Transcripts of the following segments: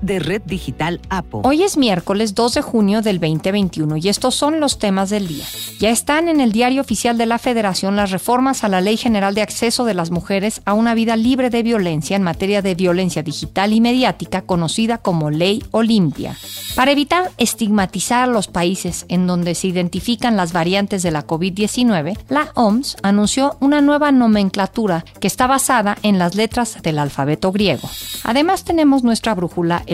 de Red Digital APO. Hoy es miércoles 2 de junio del 2021 y estos son los temas del día. Ya están en el diario oficial de la Federación las reformas a la Ley General de Acceso de las Mujeres a una vida libre de violencia en materia de violencia digital y mediática conocida como Ley Olimpia. Para evitar estigmatizar a los países en donde se identifican las variantes de la COVID-19, la OMS anunció una nueva nomenclatura que está basada en las letras del alfabeto griego. Además tenemos nuestra brújula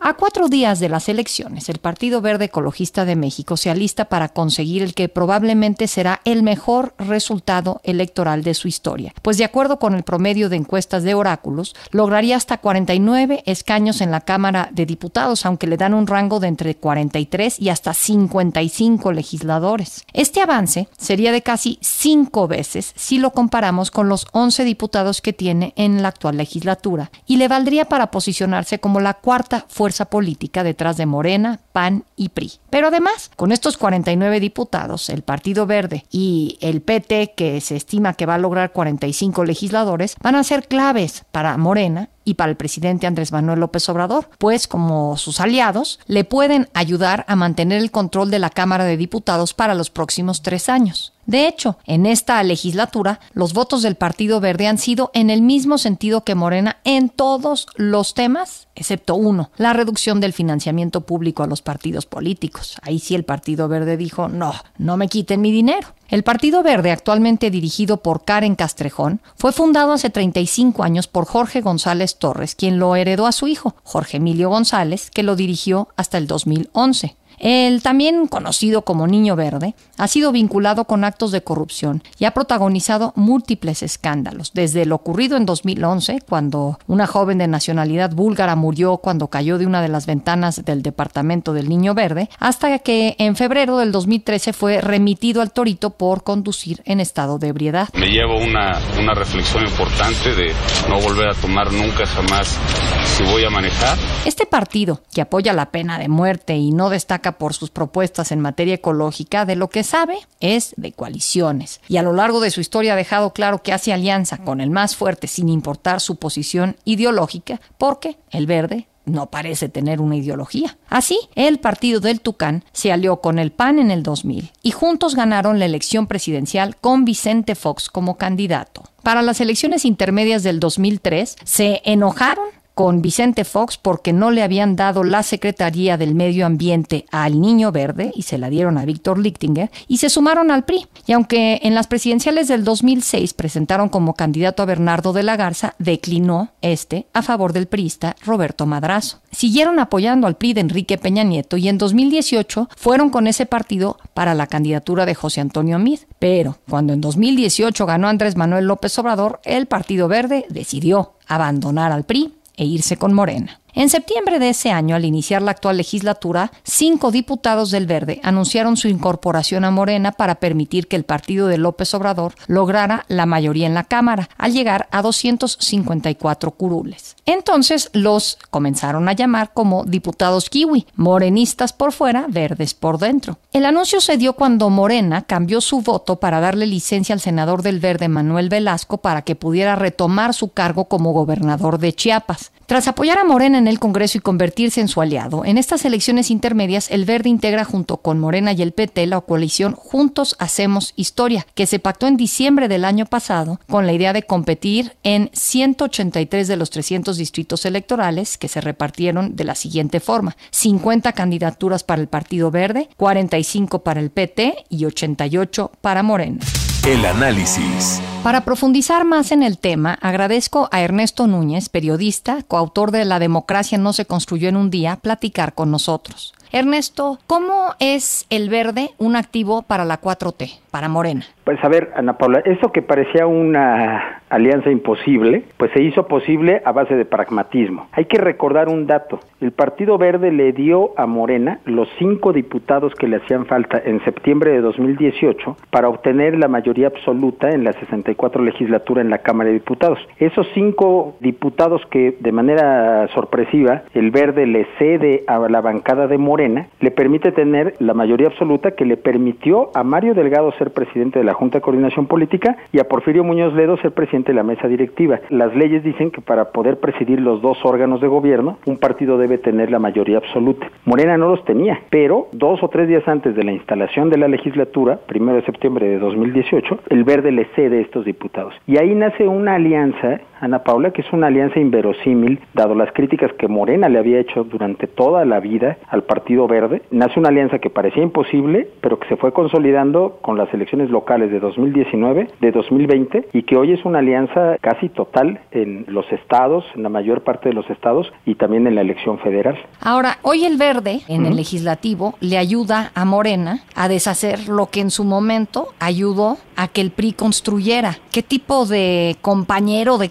A cuatro días de las elecciones, el Partido Verde Ecologista de México se alista para conseguir el que probablemente será el mejor resultado electoral de su historia, pues de acuerdo con el promedio de encuestas de oráculos, lograría hasta 49 escaños en la Cámara de Diputados, aunque le dan un rango de entre 43 y hasta 55 legisladores. Este avance sería de casi cinco veces si lo comparamos con los 11 diputados que tiene en la actual legislatura, y le valdría para posicionarse como la cuarta fuerza política detrás de Morena, PAN y PRI. Pero además, con estos 49 diputados, el Partido Verde y el PT, que se estima que va a lograr 45 legisladores, van a ser claves para Morena y para el presidente Andrés Manuel López Obrador, pues como sus aliados le pueden ayudar a mantener el control de la Cámara de Diputados para los próximos tres años. De hecho, en esta legislatura, los votos del Partido Verde han sido en el mismo sentido que Morena en todos los temas, excepto uno, la reducción del financiamiento público a los partidos políticos. Ahí sí el Partido Verde dijo, no, no me quiten mi dinero. El Partido Verde, actualmente dirigido por Karen Castrejón, fue fundado hace 35 años por Jorge González Torres, quien lo heredó a su hijo, Jorge Emilio González, que lo dirigió hasta el 2011. El también conocido como Niño Verde ha sido vinculado con actos de corrupción y ha protagonizado múltiples escándalos, desde lo ocurrido en 2011, cuando una joven de nacionalidad búlgara murió cuando cayó de una de las ventanas del departamento del Niño Verde, hasta que en febrero del 2013 fue remitido al Torito por conducir en estado de ebriedad. Me llevo una, una reflexión importante de no volver a tomar nunca jamás si voy a manejar. Este partido, que apoya la pena de muerte y no destaca por sus propuestas en materia ecológica, de lo que sabe es de coaliciones. Y a lo largo de su historia ha dejado claro que hace alianza con el más fuerte sin importar su posición ideológica, porque el verde no parece tener una ideología. Así, el partido del Tucán se alió con el PAN en el 2000 y juntos ganaron la elección presidencial con Vicente Fox como candidato. Para las elecciones intermedias del 2003 se enojaron con Vicente Fox porque no le habían dado la Secretaría del Medio Ambiente al Niño Verde y se la dieron a Víctor Lichtinger y se sumaron al PRI. Y aunque en las presidenciales del 2006 presentaron como candidato a Bernardo de la Garza, declinó este a favor del priista Roberto Madrazo. Siguieron apoyando al PRI de Enrique Peña Nieto y en 2018 fueron con ese partido para la candidatura de José Antonio Mid. Pero cuando en 2018 ganó Andrés Manuel López Obrador, el Partido Verde decidió abandonar al PRI e irse con Morena. En septiembre de ese año, al iniciar la actual legislatura, cinco diputados del Verde anunciaron su incorporación a Morena para permitir que el partido de López Obrador lograra la mayoría en la Cámara, al llegar a 254 curules. Entonces los comenzaron a llamar como diputados kiwi, morenistas por fuera, verdes por dentro. El anuncio se dio cuando Morena cambió su voto para darle licencia al senador del Verde Manuel Velasco para que pudiera retomar su cargo como gobernador de Chiapas. Tras apoyar a Morena en el Congreso y convertirse en su aliado, en estas elecciones intermedias el Verde integra junto con Morena y el PT la coalición Juntos Hacemos Historia, que se pactó en diciembre del año pasado con la idea de competir en 183 de los 300 distritos electorales que se repartieron de la siguiente forma: 50 candidaturas para el Partido Verde, 45 para el PT y 88 para Morena. El análisis. Para profundizar más en el tema, agradezco a Ernesto Núñez, periodista, coautor de La democracia no se construyó en un día, platicar con nosotros. Ernesto, ¿cómo es el verde un activo para la 4T, para Morena? Pues a ver, Ana Paula, eso que parecía una alianza imposible, pues se hizo posible a base de pragmatismo. Hay que recordar un dato. El Partido Verde le dio a Morena los cinco diputados que le hacían falta en septiembre de 2018 para obtener la mayoría absoluta en la 64 legislatura en la Cámara de Diputados. Esos cinco diputados que de manera sorpresiva el Verde le cede a la bancada de Morena, le permite tener la mayoría absoluta que le permitió a Mario Delgado ser presidente de la Junta de Coordinación Política y a Porfirio Muñoz Ledo ser presidente de la mesa directiva. Las leyes dicen que para poder presidir los dos órganos de gobierno, un partido debe tener la mayoría absoluta. Morena no los tenía, pero dos o tres días antes de la instalación de la legislatura, primero de septiembre de 2018, el Verde le cede estos diputados. Y ahí nace una alianza Ana Paula, que es una alianza inverosímil, dado las críticas que Morena le había hecho durante toda la vida al Partido Verde. Nace una alianza que parecía imposible, pero que se fue consolidando con las elecciones locales de 2019, de 2020, y que hoy es una alianza casi total en los estados, en la mayor parte de los estados, y también en la elección federal. Ahora, hoy el Verde, en el legislativo, le ayuda a Morena a deshacer lo que en su momento ayudó a que el PRI construyera. ¿Qué tipo de compañero de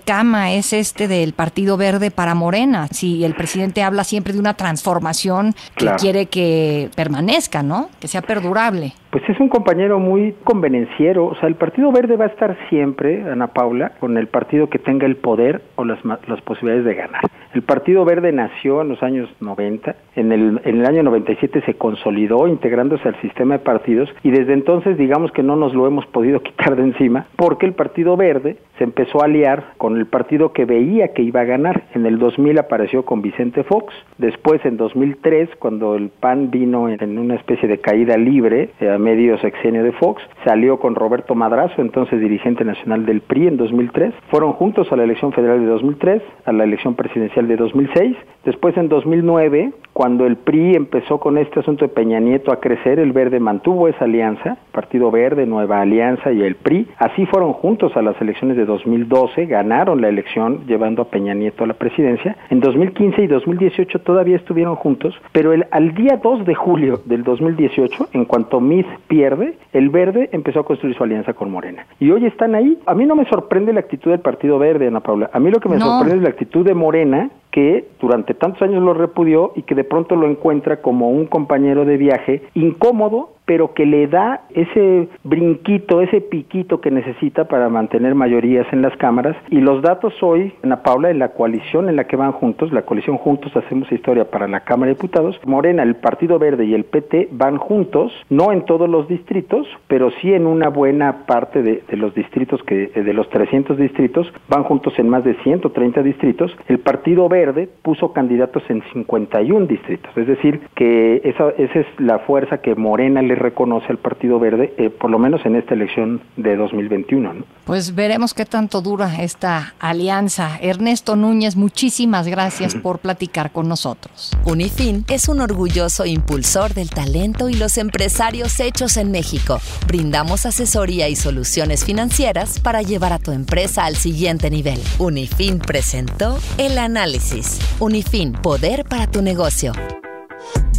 es este del Partido Verde para Morena? Si el presidente habla siempre de una transformación que quiere que permanezca, ¿no? Que sea perdurable. Pues es un compañero muy convenenciero. O sea, el Partido Verde va a estar siempre, Ana Paula, con el partido que tenga el poder o las, las posibilidades de ganar. El Partido Verde nació en los años 90, en el, en el año 97 se consolidó integrándose al sistema de partidos y desde entonces digamos que no nos lo hemos podido quitar de encima porque el Partido Verde se empezó a aliar con el partido que veía que iba a ganar. En el 2000 apareció con Vicente Fox, después en 2003 cuando el PAN vino en una especie de caída libre, eh, medio sexenio de Fox, salió con Roberto Madrazo, entonces dirigente nacional del PRI en 2003, fueron juntos a la elección federal de 2003, a la elección presidencial de 2006, después en 2009, cuando el PRI empezó con este asunto de Peña Nieto a crecer, el Verde mantuvo esa alianza, Partido Verde, Nueva Alianza y el PRI, así fueron juntos a las elecciones de 2012, ganaron la elección llevando a Peña Nieto a la presidencia, en 2015 y 2018 todavía estuvieron juntos, pero el, al día 2 de julio del 2018, en cuanto Mid pierde, el Verde empezó a construir su alianza con Morena. Y hoy están ahí. A mí no me sorprende la actitud del Partido Verde, Ana Paula. A mí lo que me sorprende es la actitud de Morena, que durante tantos años lo repudió y que de pronto lo encuentra como un compañero de viaje incómodo pero que le da ese brinquito, ese piquito que necesita para mantener mayorías en las cámaras. Y los datos hoy, Ana Paula, en la coalición en la que van juntos, la coalición Juntos Hacemos Historia para la Cámara de Diputados, Morena, el Partido Verde y el PT van juntos, no en todos los distritos, pero sí en una buena parte de, los distritos, que de los 300 distritos, van juntos en más de 130 distritos. El Partido Verde puso candidatos en 51 distritos, es decir, que esa, esa es la fuerza que Morena le reconoce al Partido Verde, eh, por lo menos en esta elección de 2021. Pues veremos qué tanto dura esta alianza. Ernesto Núñez, muchísimas gracias por platicar con nosotros. Unifin es un orgulloso impulsor del talento y los empresarios hechos en México. Brindamos asesoría y soluciones financieras para llevar a tu empresa al siguiente nivel. Unifin presentó el análisis. Unifin, poder para tu negocio.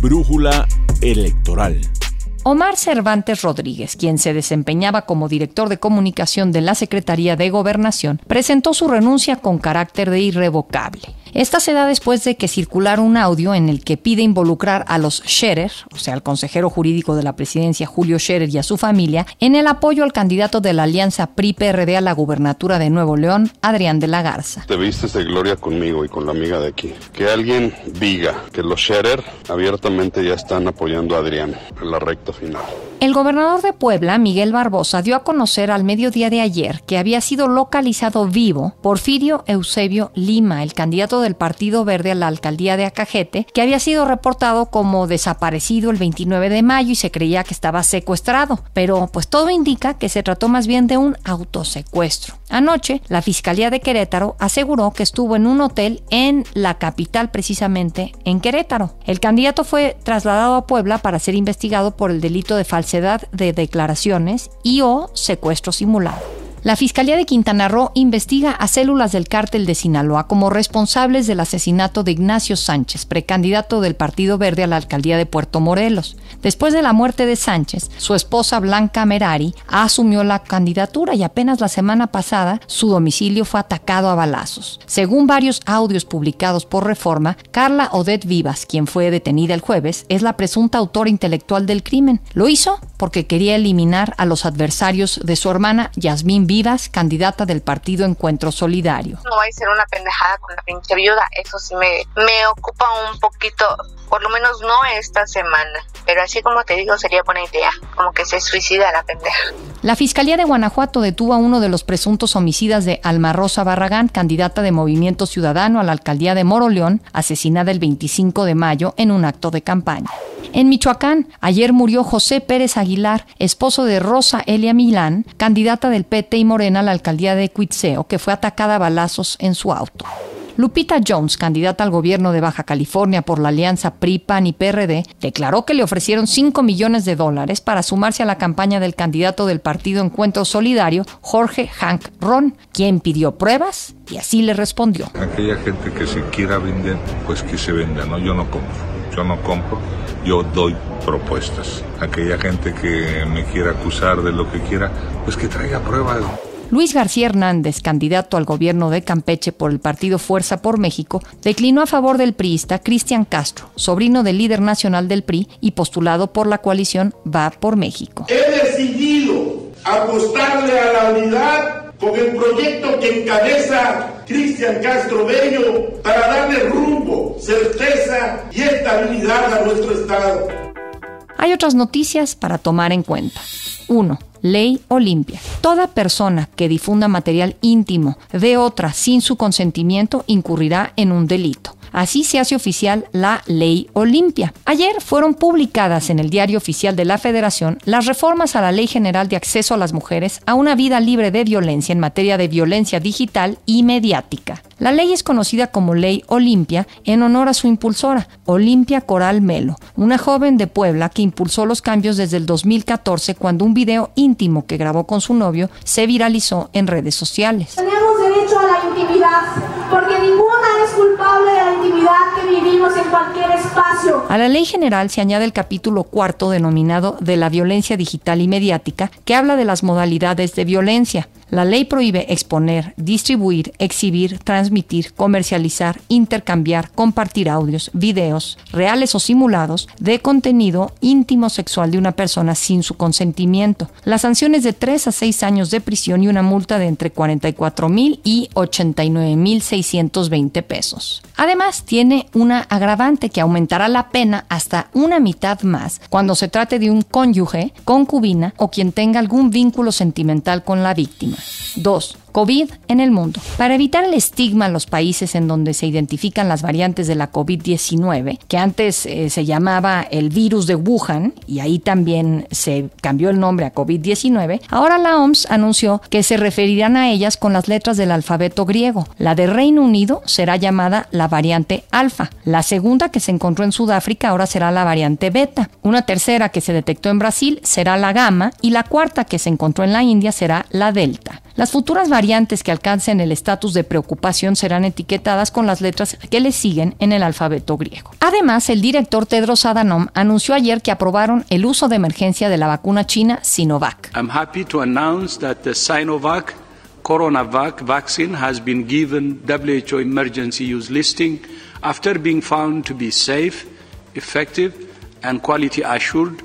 Brújula electoral. Omar Cervantes Rodríguez, quien se desempeñaba como director de comunicación de la Secretaría de Gobernación, presentó su renuncia con carácter de irrevocable. Esta se da después de que circulara un audio en el que pide involucrar a los Scherer, o sea, al consejero jurídico de la presidencia Julio Scherer y a su familia, en el apoyo al candidato de la alianza PRI-PRD a la gubernatura de Nuevo León, Adrián de la Garza. Te vistes de gloria conmigo y con la amiga de aquí. Que alguien diga que los Scherer abiertamente ya están apoyando a Adrián en la recta final. El gobernador de Puebla, Miguel Barbosa, dio a conocer al mediodía de ayer que había sido localizado vivo Porfirio Eusebio Lima, el candidato del Partido Verde a la alcaldía de Acajete, que había sido reportado como desaparecido el 29 de mayo y se creía que estaba secuestrado. Pero pues todo indica que se trató más bien de un autosecuestro. Anoche, la Fiscalía de Querétaro aseguró que estuvo en un hotel en la capital, precisamente en Querétaro. El candidato fue trasladado a Puebla para ser investigado por el delito de falsedad de declaraciones y o secuestro simulado. La Fiscalía de Quintana Roo investiga a células del cártel de Sinaloa como responsables del asesinato de Ignacio Sánchez, precandidato del Partido Verde a la alcaldía de Puerto Morelos. Después de la muerte de Sánchez, su esposa Blanca Merari asumió la candidatura y apenas la semana pasada su domicilio fue atacado a balazos. Según varios audios publicados por Reforma, Carla Odette Vivas, quien fue detenida el jueves, es la presunta autora intelectual del crimen. Lo hizo porque quería eliminar a los adversarios de su hermana Yasmín Vivas, candidata del partido Encuentro Solidario. No va a ser una pendejada con la pinche viuda, eso sí me, me ocupa un poquito, por lo menos no esta semana, pero así como te digo sería buena idea, como que se suicida la pendeja. La Fiscalía de Guanajuato detuvo a uno de los presuntos homicidas de Alma Rosa Barragán, candidata de Movimiento Ciudadano a la alcaldía de Moroleón, asesinada el 25 de mayo en un acto de campaña. En Michoacán, ayer murió José Pérez Aguilar, esposo de Rosa Elia Milán, candidata del PT y Morena a la alcaldía de Cuitzeo, que fue atacada a balazos en su auto. Lupita Jones, candidata al gobierno de Baja California por la alianza PRI, PAN y PRD, declaró que le ofrecieron 5 millones de dólares para sumarse a la campaña del candidato del partido Encuentro Solidario, Jorge Hank Ron, quien pidió pruebas y así le respondió. Aquella gente que se quiera vender, pues que se venda, ¿no? Yo no compro, yo no compro, yo doy propuestas. Aquella gente que me quiera acusar de lo que quiera, pues que traiga pruebas. Luis García Hernández, candidato al gobierno de Campeche por el partido Fuerza por México, declinó a favor del priista Cristian Castro, sobrino del líder nacional del PRI y postulado por la coalición Va por México. He decidido apostarle a la unidad con el proyecto que encabeza Cristian Castro Bello para darle rumbo, certeza y estabilidad a nuestro Estado. Hay otras noticias para tomar en cuenta. 1. Ley Olimpia. Toda persona que difunda material íntimo de otra sin su consentimiento incurrirá en un delito. Así se hace oficial la Ley Olimpia. Ayer fueron publicadas en el Diario Oficial de la Federación las reformas a la Ley General de Acceso a las Mujeres a una vida libre de violencia en materia de violencia digital y mediática. La ley es conocida como Ley Olimpia en honor a su impulsora, Olimpia Coral Melo, una joven de Puebla que impulsó los cambios desde el 2014 cuando un video íntimo que grabó con su novio se viralizó en redes sociales. Tenemos derecho a la intimidad porque ninguna es culpable de la intimidad que vivimos en cualquier espacio. A la ley general se añade el capítulo cuarto denominado de la violencia digital y mediática que habla de las modalidades de violencia. La ley prohíbe exponer, distribuir, exhibir, transmitir, comercializar, intercambiar, compartir audios, videos, reales o simulados, de contenido íntimo sexual de una persona sin su consentimiento. La sanción es de 3 a 6 años de prisión y una multa de entre 44 mil y 89 mil 620 pesos. Además, tiene una agravante que aumentará la pena hasta una mitad más cuando se trate de un cónyuge, concubina o quien tenga algún vínculo sentimental con la víctima. 2. COVID en el mundo. Para evitar el estigma en los países en donde se identifican las variantes de la COVID-19, que antes eh, se llamaba el virus de Wuhan y ahí también se cambió el nombre a COVID-19, ahora la OMS anunció que se referirán a ellas con las letras del alfabeto griego. La de Reino Unido será llamada la variante alfa. La segunda que se encontró en Sudáfrica ahora será la variante beta. Una tercera que se detectó en Brasil será la gamma y la cuarta que se encontró en la India será la delta. Las futuras variantes que alcancen el estatus de preocupación serán etiquetadas con las letras que le siguen en el alfabeto griego. Además, el director Tedros Adhanom anunció ayer que aprobaron el uso de emergencia de la vacuna china Sinovac. I'm happy to announce that the Sinovac Coronavac vaccine has been given WHO emergency use listing after being found to be safe, effective and quality assured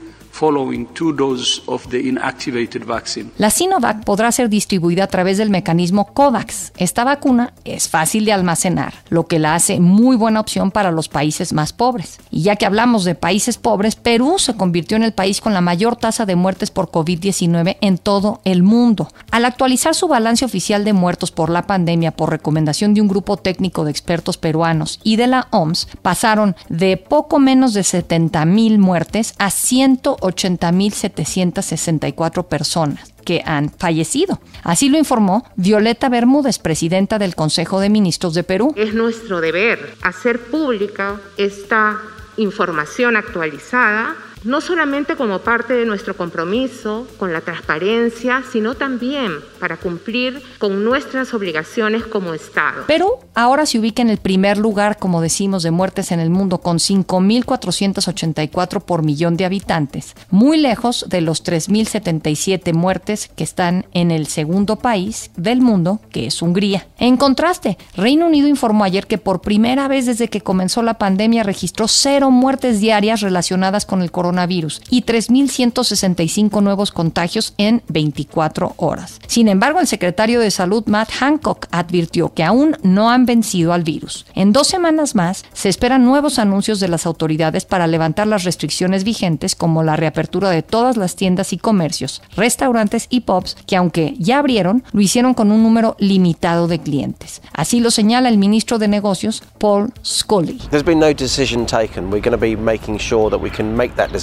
La Sinovac podrá ser distribuida a través del mecanismo COVAX. Esta vacuna es fácil de almacenar, lo que la hace muy buena opción para los países más pobres. Y ya que hablamos de países pobres, Perú se convirtió en el país con la mayor tasa de muertes por COVID-19 en todo el mundo. Al actualizar su balance oficial de muertos por la pandemia por recomendación de un grupo técnico de expertos peruanos y de la OMS, pasaron de poco menos de 70 mil muertes a 180.764 personas que han fallecido. Así lo informó Violeta Bermúdez, presidenta del Consejo de Ministros de Perú. Es nuestro deber hacer pública esta información actualizada no solamente como parte de nuestro compromiso con la transparencia, sino también para cumplir con nuestras obligaciones como Estado. Perú ahora se ubica en el primer lugar, como decimos, de muertes en el mundo, con 5.484 por millón de habitantes, muy lejos de los 3.077 muertes que están en el segundo país del mundo, que es Hungría. En contraste, Reino Unido informó ayer que por primera vez desde que comenzó la pandemia registró cero muertes diarias relacionadas con el coronavirus y 3.165 nuevos contagios en 24 horas. Sin embargo, el secretario de Salud Matt Hancock advirtió que aún no han vencido al virus. En dos semanas más se esperan nuevos anuncios de las autoridades para levantar las restricciones vigentes como la reapertura de todas las tiendas y comercios, restaurantes y pubs que aunque ya abrieron, lo hicieron con un número limitado de clientes. Así lo señala el ministro de Negocios, Paul Scully. There's been no decision taken. We're going to be making sure that we can make that decision